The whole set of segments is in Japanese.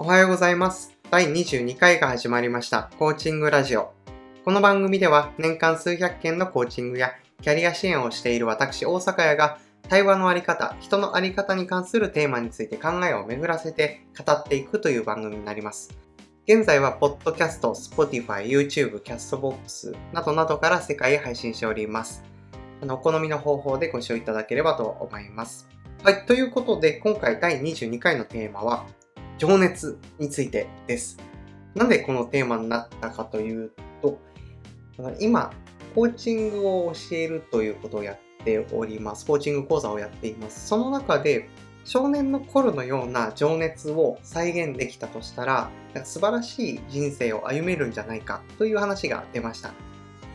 おはようございます。第22回が始まりました。コーチングラジオ。この番組では年間数百件のコーチングやキャリア支援をしている私、大阪屋が対話のあり方、人のあり方に関するテーマについて考えを巡らせて語っていくという番組になります。現在は、ポッドキャスト、Spotify、YouTube、キャストボックスなどなどから世界へ配信しております。あのお好みの方法でご視聴いただければと思います。はい、ということで、今回第22回のテーマは、情熱についてです。なんでこのテーマになったかというと、今、コーチングを教えるということをやっております。コーチング講座をやっています。その中で、少年の頃のような情熱を再現できたとしたら、素晴らしい人生を歩めるんじゃないかという話が出ました。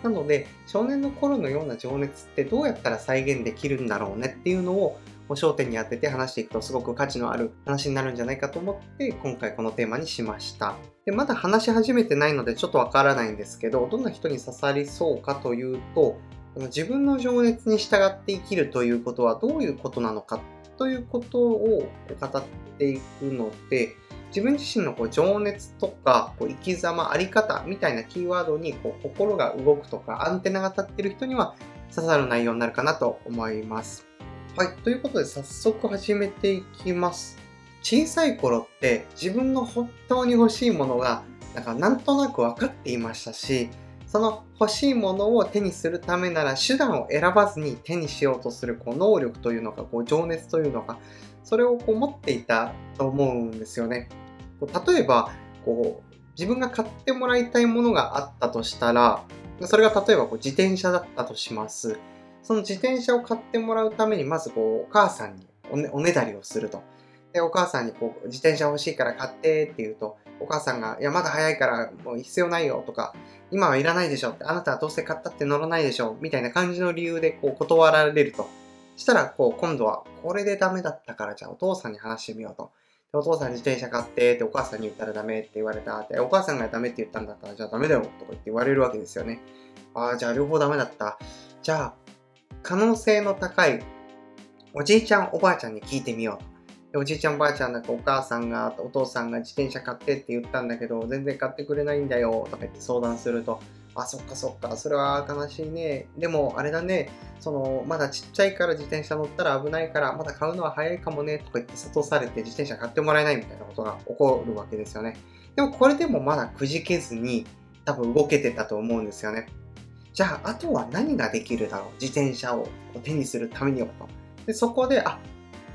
なので、少年の頃のような情熱ってどうやったら再現できるんだろうねっていうのを焦点に当てて話していくとすごく価値のある話になるんじゃないかと思って今回このテーマにしました。でまだ話し始めてないのでちょっとわからないんですけど、どんな人に刺さりそうかというと、自分の情熱に従って生きるということはどういうことなのかということを語っていくので、自分自身のこう情熱とかこう生き様、あり方みたいなキーワードにこう心が動くとかアンテナが立っている人には刺さる内容になるかなと思います。はい。ということで早速始めていきます。小さい頃って自分の本当に欲しいものがなんかなんとなく分かっていましたし、その欲しいものを手にするためなら手段を選ばずに手にしようとするこう能力というのかこう情熱というのかそれをこう持っていたと思うんですよね。こう例えばこう自分が買ってもらいたいものがあったとしたらそれが例えばこう自転車だったとします。その自転車を買ってもらうためにまずこうお母さんにおねおねだりをすると。で、お母さんにこう自転車欲しいから買ってって言うと、お母さんが、いや、まだ早いからもう必要ないよとか、今はいらないでしょって、あなたはどうせ買ったって乗らないでしょみたいな感じの理由でこう断られると。したら、こう、今度は、これでダメだったから、じゃあお父さんに話してみようと。でお父さん自転車買ってってお母さんに言ったらダメって言われたって、お母さんがダメって言ったんだったら、じゃあダメだよとか言って言われるわけですよね。ああ、じゃあ両方ダメだった。じゃあ、可能性の高いおじいちゃんおばあちゃんに聞いてみよう。と。おじいちゃんおばあちゃんなんかお母さんがお父さんが自転車買ってって言ったんだけど全然買ってくれないんだよとか言って相談するとあそっかそっかそれは悲しいね。でもあれだね。そのまだちっちゃいから自転車乗ったら危ないからまだ買うのは早いかもねとか言って諭されて自転車買ってもらえないみたいなことが起こるわけですよね。でもこれでもまだくじけずに多分動けてたと思うんですよね。じゃああとは何ができるだろう？自転車を手にするためにはとでそこであ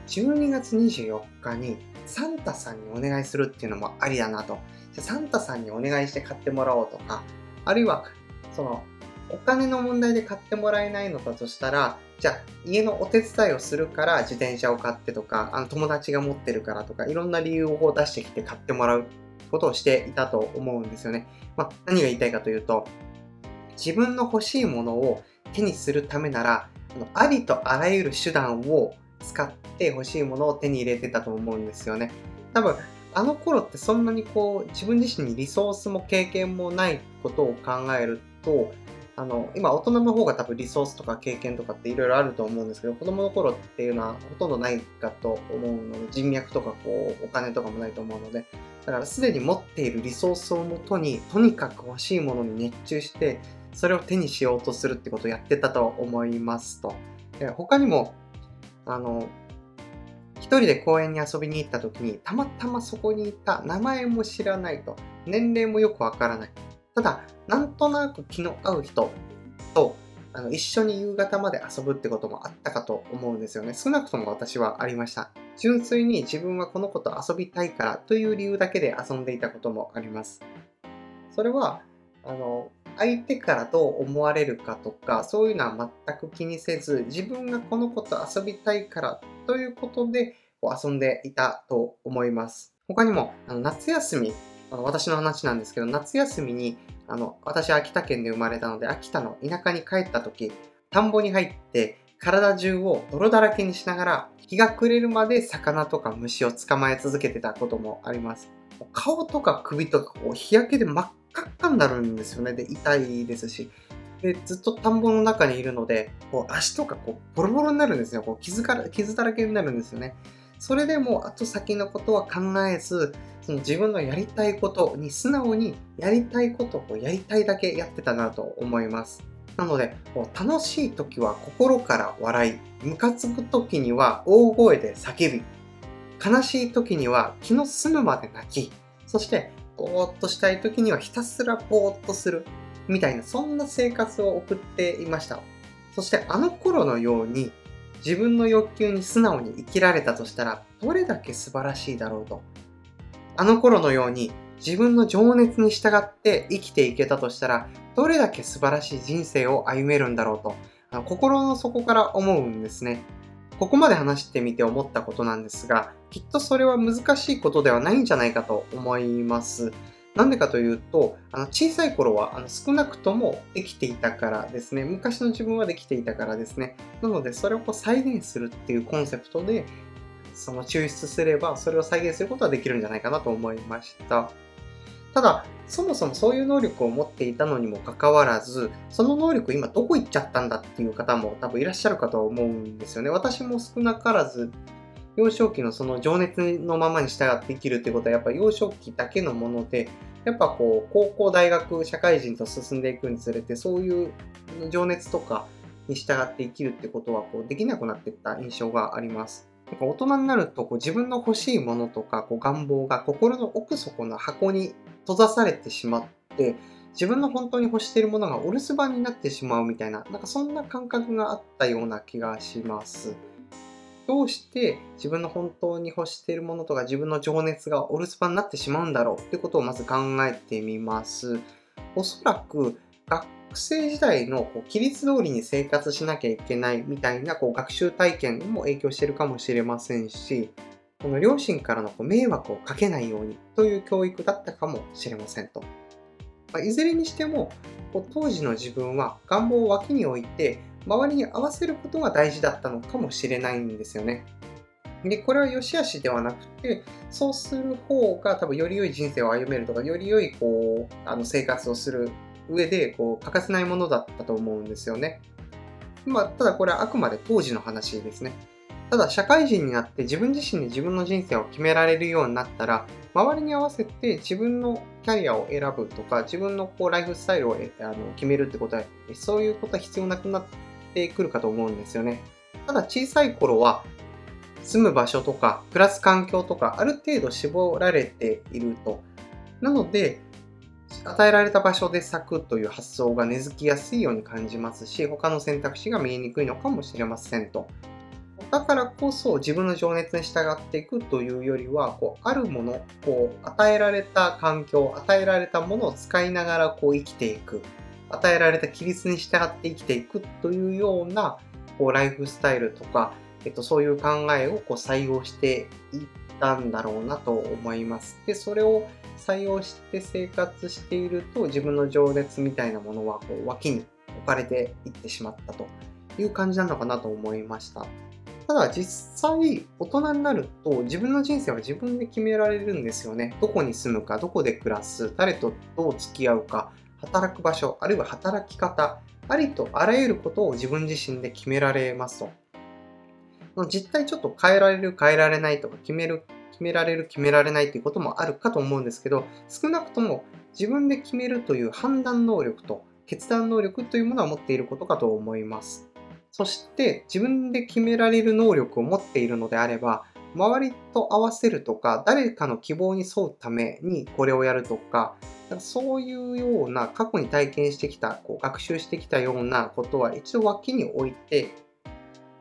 12月24日にサンタさんにお願いするっていうのもありだなと。サンタさんにお願いして買ってもらおうとか、あるいは、その、お金の問題で買ってもらえないのだとしたら、じゃあ家のお手伝いをするから自転車を買ってとか、あの友達が持ってるからとか、いろんな理由を出してきて買ってもらうことをしていたと思うんですよね。まあ、何が言いたいかというと、自分の欲しいものを手にするためなら、ありとあらゆる手段を使って欲しいものを手に入れてたと思うんですよね。多分あの頃ってそんなにこう自分自身にリソースも経験もないことを考えるとあの今大人の方が多分リソースとか経験とかっていろいろあると思うんですけど子供の頃っていうのはほとんどないかと思うので人脈とかこうお金とかもないと思うのでだからすでに持っているリソースをもとにとにかく欲しいものに熱中してそれを手にしようとするってことをやってたと思いますと。で他にもあの、一人で公園に遊びに行った時に、たまたまそこにいた名前も知らないと、年齢もよくわからない。ただ、なんとなく気の合う人と、あの一緒に夕方まで遊ぶってこともあったかと思うんですよね。少なくとも私はありました。純粋に自分はこの子と遊びたいからという理由だけで遊んでいたこともあります。それは、あの、相手からどう思われるかとかそういうのは全く気にせず自分がこの子と遊びたいからということでこう遊んでいたと思います。他にもあの夏休みあの私の話なんですけど夏休みにあの私は秋田県で生まれたので秋田の田舎に帰った時田んぼに入って体中を泥だらけにしながら日が暮れるまで魚とか虫を捕まえ続けてたこともあります。顔とか首とかこう日焼けで真っ赤っかになるんですよね。で、痛いですし。で、ずっと田んぼの中にいるので、こう足とかこうボロボロになるんですよ。こう傷から傷だらけになるんですよね。それでも後先のことは考えず、その自分のやりたいことに素直にやりたいことをやりたいだけやってたなと思います。なので、楽しい時は心から笑い、ムカつく時には大声で叫び、悲しい時には気の済むまで泣き、そしてぼーっとしたい時にはひたすらぼーっとする、みたいな、そんな生活を送っていました。そしてあの頃のように自分の欲求に素直に生きられたとしたら、どれだけ素晴らしいだろうと。あの頃のように自分の情熱に従って生きていけたとしたら、どれだけ素晴らしい人生を歩めるんだろうと、心の底から思うんですね。ここまで話してみて思ったことなんですが、きっとそれは難しいことではないんじゃないかと思います。なんでかというと、あの小さい頃はあの少なくともできていたからですね。昔の自分はできていたからですね。なので、それをこう再現するっていうコンセプトで、その抽出すれば、それを再現することはできるんじゃないかなと思いました。ただ、そもそもそういう能力を持っていたのにもかかわらず、その能力今どこ行っちゃったんだっていう方も多分いらっしゃるかと思うんですよね。私も少なからず幼少期のその情熱のままに従って生きるってことはやっぱ幼少期だけのもので、やっぱこう、高校、大学、社会人と進んでいくにつれて、そういう情熱とかに従って生きるってことはこうできなくなっていった印象があります。なんか大人になるとこう自分の欲しいものとかこう願望が心の奥底の箱に閉ざされてしまって、自分の本当に欲しているものがお留守番になってしまうみたいな、なんかそんな感覚があったような気がします。どうして自分の本当に欲しているものとか自分の情熱がお留守番になってしまうんだろうってことをまず考えてみます。おそらく学生時代のこう規律通りに生活しなきゃいけないみたいなこう学習体験も影響してるかもしれませんし、この両親からの迷惑をかけないようにという教育だったかもしれませんと。まあ、いずれにしても、当時の自分は願望を脇に置いて周りに合わせることが大事だったのかもしれないんですよね。で、これは良し悪しではなくて、そうする方が多分より良い人生を歩めるとか、より良いこうあの生活をする上でこう欠かせないものだったと思うんですよね。まあ、ただこれはあくまで当時の話ですね。ただ社会人になって自分自身で自分の人生を決められるようになったら、周りに合わせて自分のキャリアを選ぶとか、自分のこうライフスタイルをあの決めるってことは、そういうことは必要なくなってくるかと思うんですよね。ただ小さい頃は、住む場所とか、暮らす環境とか、ある程度絞られていると。なので、与えられた場所で咲くという発想が根付きやすいように感じますし、他の選択肢が見えにくいのかもしれませんと。だからこそ自分の情熱に従っていくというよりは、こうあるもの、こう与えられた環境、与えられたものを使いながらこう生きていく。与えられた規律に従って生きていくというようなこうライフスタイルとか、えっと、そういう考えをこう採用していったんだろうなと思います。で、それを採用して生活していると自分の情熱みたいなものはこう脇に置かれていってしまったという感じなのかなと思いました。ただ実際大人になると自分の人生は自分で決められるんですよね。どこに住むか、どこで暮らす、誰とどう付き合うか、働く場所、あるいは働き方、ありとあらゆることを自分自身で決められますと。実態ちょっと変えられる、変えられないとか決める、決められる、決められないっていうこともあるかと思うんですけど、少なくとも自分で決めるという判断能力と決断能力というものは持っていることかと思います。そして自分で決められる能力を持っているのであれば、周りと合わせるとか、誰かの希望に沿うためにこれをやるとか、そういうような過去に体験してきた、こう学習してきたようなことは一度脇に置いて、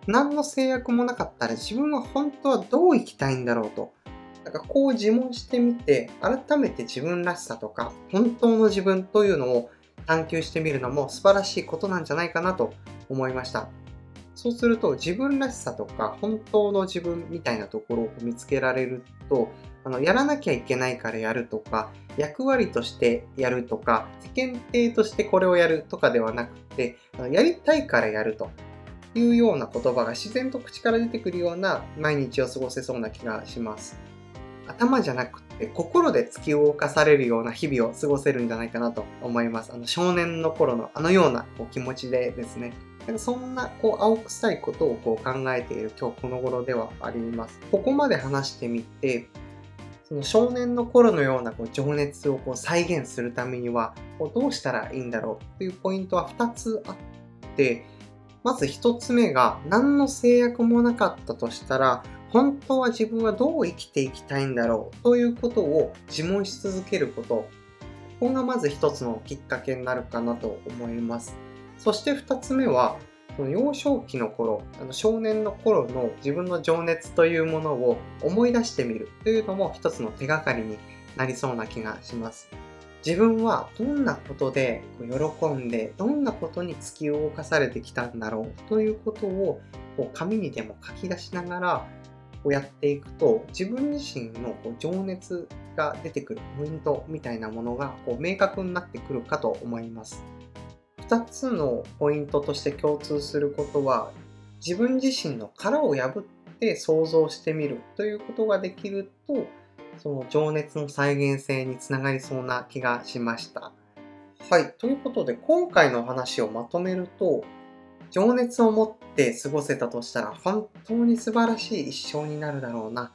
何の制約もなかったら自分は本当はどう生きたいんだろうと。なんかこう自問してみて、改めて自分らしさとか、本当の自分というのを探求してみるのも素晴らしいことなんじゃないかなと思いました。そうすると自分らしさとか本当の自分みたいなところを見つけられると、あのやらなきゃいけないからやるとか、役割としてやるとか、世間体としてこれをやるとかではなくて、あのやりたいからやるというような言葉が自然と口から出てくるような毎日を過ごせそうな気がします。頭じゃなくて心で突き動かされるような日々を過ごせるんじゃないかなと思います。あの少年の頃のあのようなこう気持ちでですね。そんなこう青臭いことをこう考えている今日この頃ではあります。ここまで話してみて、その少年の頃のようなこう情熱をこう再現するためにはこうどうしたらいいんだろうというポイントは2つあって、まず1つ目が何の制約もなかったとしたら本当は自分はどう生きていきたいんだろうということを自問し続けること。ここがまず一つのきっかけになるかなと思います。そして二つ目は、その幼少期の頃、あの少年の頃の自分の情熱というものを思い出してみるというのも一つの手がかりになりそうな気がします。自分はどんなことで喜んで、どんなことに突き動かされてきたんだろうということを紙にでも書き出しながらこうやっていくと自分自身のこう情熱が出てくるポイントみたいなものがこう明確になってくるかと思います。2つのポイントとして共通することは自分自身の殻を破って想像してみるということができるとその情熱の再現性につながりそうな気がしました。はい。ということで今回の話をまとめると情熱を持って過ごせたとしたら本当に素晴らしい一生になるだろうな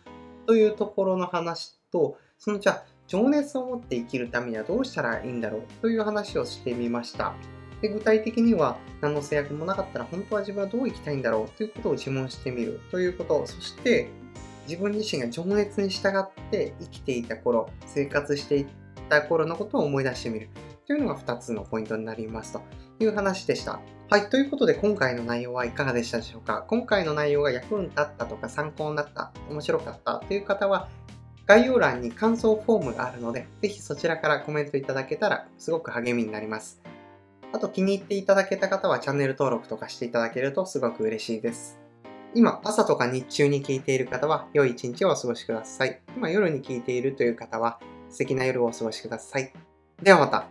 というところの話とそのじゃあ情熱を持って生きるためにはどうしたらいいんだろうという話をしてみました。で具体的には何の制約もなかったら本当は自分はどう生きたいんだろうということを自問してみるということそして自分自身が情熱に従って生きていた頃生活していた頃のことを思い出してみるというのが2つのポイントになりますという話でした。はい。ということで、今回の内容はいかがでしたでしょうか？今回の内容が役に立ったとか参考になった、面白かったという方は、概要欄に感想フォームがあるので、ぜひそちらからコメントいただけたらすごく励みになります。あと気に入っていただけた方はチャンネル登録とかしていただけるとすごく嬉しいです。今、朝とか日中に聞いている方は良い一日をお過ごしください。今夜に聞いているという方は素敵な夜をお過ごしください。ではまた。